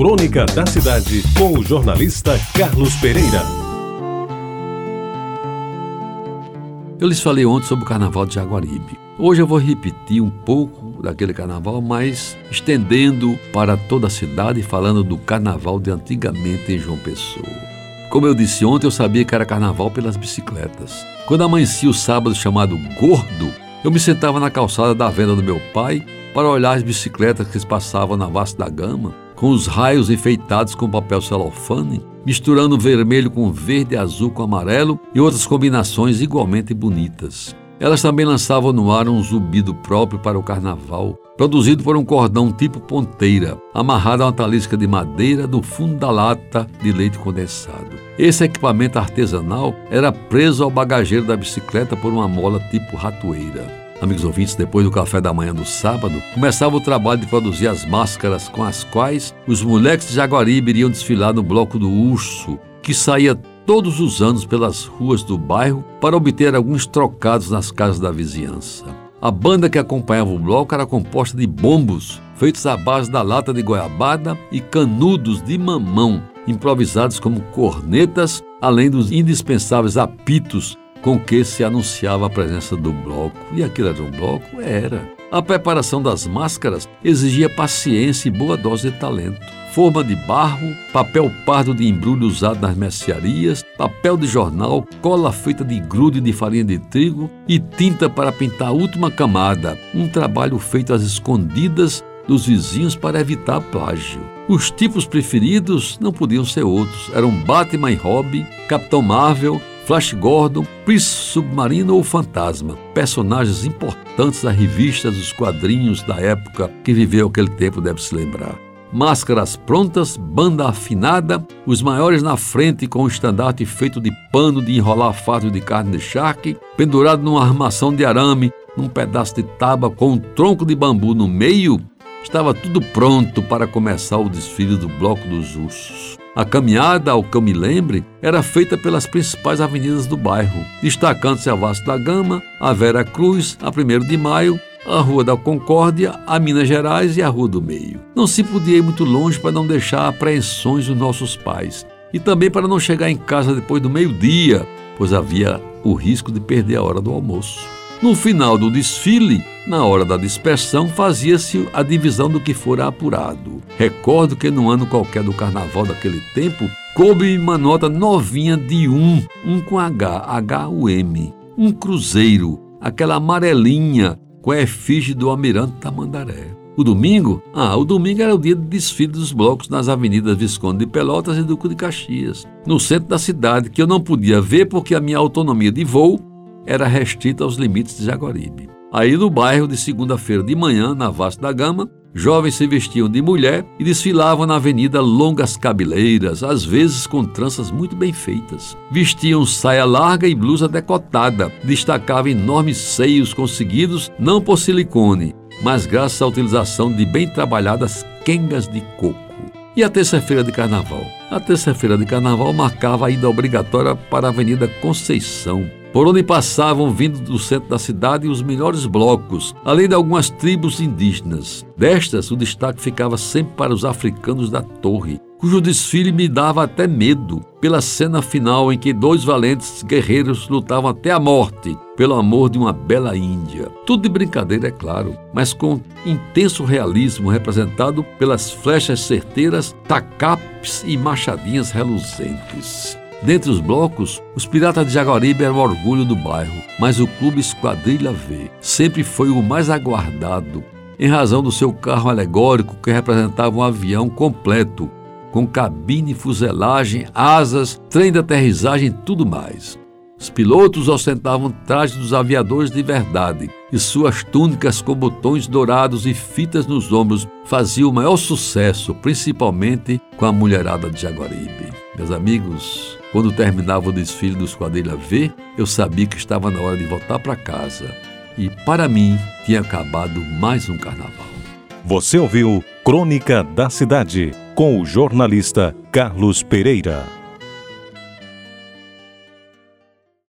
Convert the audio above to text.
Crônica da Cidade, com o jornalista Carlos Pereira. Eu lhes falei ontem sobre o Carnaval de Jaguaribe. Hoje eu vou repetir um pouco daquele carnaval, mas estendendo para toda a cidade, falando do carnaval de antigamente em João Pessoa. Como eu disse ontem, eu sabia que era carnaval pelas bicicletas. Quando amanhecia o sábado chamado Gordo, eu me sentava na calçada da venda do meu pai para olhar as bicicletas que passavam na Vasta da Gama com os raios enfeitados com papel celofane, misturando vermelho com verde, azul com amarelo e outras combinações igualmente bonitas. Elas também lançavam no ar um zumbido próprio para o carnaval, produzido por um cordão tipo ponteira, amarrado a uma talisca de madeira no fundo da lata de leite condensado. Esse equipamento artesanal era preso ao bagageiro da bicicleta por uma mola tipo ratoeira. Amigos ouvintes, depois do café da manhã do sábado, começava o trabalho de produzir as máscaras com as quais os moleques de Jaguaribe iriam desfilar no bloco do Urso, que saía todos os anos pelas ruas do bairro para obter alguns trocados nas casas da vizinhança. A banda que acompanhava o bloco era composta de bombos, feitos à base da lata de goiabada e canudos de mamão, improvisados como cornetas, além dos indispensáveis apitos com que se anunciava a presença do bloco. E aquilo era um bloco? Era. A preparação das máscaras exigia paciência e boa dose de talento. Forma de barro, papel pardo de embrulho usado nas mercearias, papel de jornal, cola feita de grude de farinha de trigo e tinta para pintar a última camada. Um trabalho feito às escondidas dos vizinhos para evitar plágio. Os tipos preferidos não podiam ser outros. Eram Batman e Robin, Capitão Marvel, Flash Gordon, Príncipe Submarino ou Fantasma, personagens importantes da revista dos quadrinhos da época que viveu aquele tempo, deve se lembrar. Máscaras prontas, banda afinada, os maiores na frente com o estandarte feito de pano de enrolar fato de carne de charque, pendurado numa armação de arame, num pedaço de tábua com um tronco de bambu no meio, estava tudo pronto para começar o desfile do Bloco dos Ursos. A caminhada, ao que eu me lembre, era feita pelas principais avenidas do bairro, destacando-se a Vasco da Gama, a Vera Cruz, a 1 de Maio, a Rua da Concórdia, a Minas Gerais e a Rua do Meio. Não se podia ir muito longe para não deixar apreensões dos nossos pais, e também para não chegar em casa depois do meio-dia, pois havia o risco de perder a hora do almoço. No final do desfile, na hora da dispersão, fazia-se a divisão do que fora apurado. Recordo que no ano qualquer do carnaval daquele tempo, coube uma nota novinha de um, um com H, H-U-M, um cruzeiro, aquela amarelinha com a efígie do almirante Tamandaré. O domingo? Ah, o domingo era o dia de desfile dos blocos nas avenidas Visconde de Pelotas e Duque de Caxias, no centro da cidade, que eu não podia ver porque a minha autonomia de voo era restrita aos limites de Jaguaribe. Aí no bairro de segunda-feira de manhã, na Vasta da Gama, jovens se vestiam de mulher e desfilavam na avenida longas cabeleiras, às vezes com tranças muito bem feitas. Vestiam saia larga e blusa decotada, destacavam enormes seios conseguidos não por silicone, mas graças à utilização de bem trabalhadas quengas de coco. E a terça-feira de carnaval? A terça-feira de carnaval marcava a ida obrigatória para a Avenida Conceição, por onde passavam, vindo do centro da cidade, os melhores blocos, além de algumas tribos indígenas. Destas, o destaque ficava sempre para os africanos da Torre, cujo desfile me dava até medo, pela cena final em que dois valentes guerreiros lutavam até a morte pelo amor de uma bela Índia. Tudo de brincadeira, é claro, mas com intenso realismo representado pelas flechas certeiras, tacapes e machadinhas reluzentes. Dentre os blocos, os Piratas de Jaguaribe eram o orgulho do bairro, mas o Clube Esquadrilha V sempre foi o mais aguardado, em razão do seu carro alegórico que representava um avião completo, com cabine, fuselagem, asas, trem de aterrissagem e tudo mais. Os pilotos ostentavam trajes dos aviadores de verdade, e suas túnicas com botões dourados e fitas nos ombros faziam o maior sucesso, principalmente com a mulherada de Jaguaribe. Meus amigos, quando terminava o desfile do Esquadrilha V, eu sabia que estava na hora de voltar para casa. E para mim, tinha acabado mais um carnaval. Você ouviu Crônica da Cidade com o jornalista Carlos Pereira.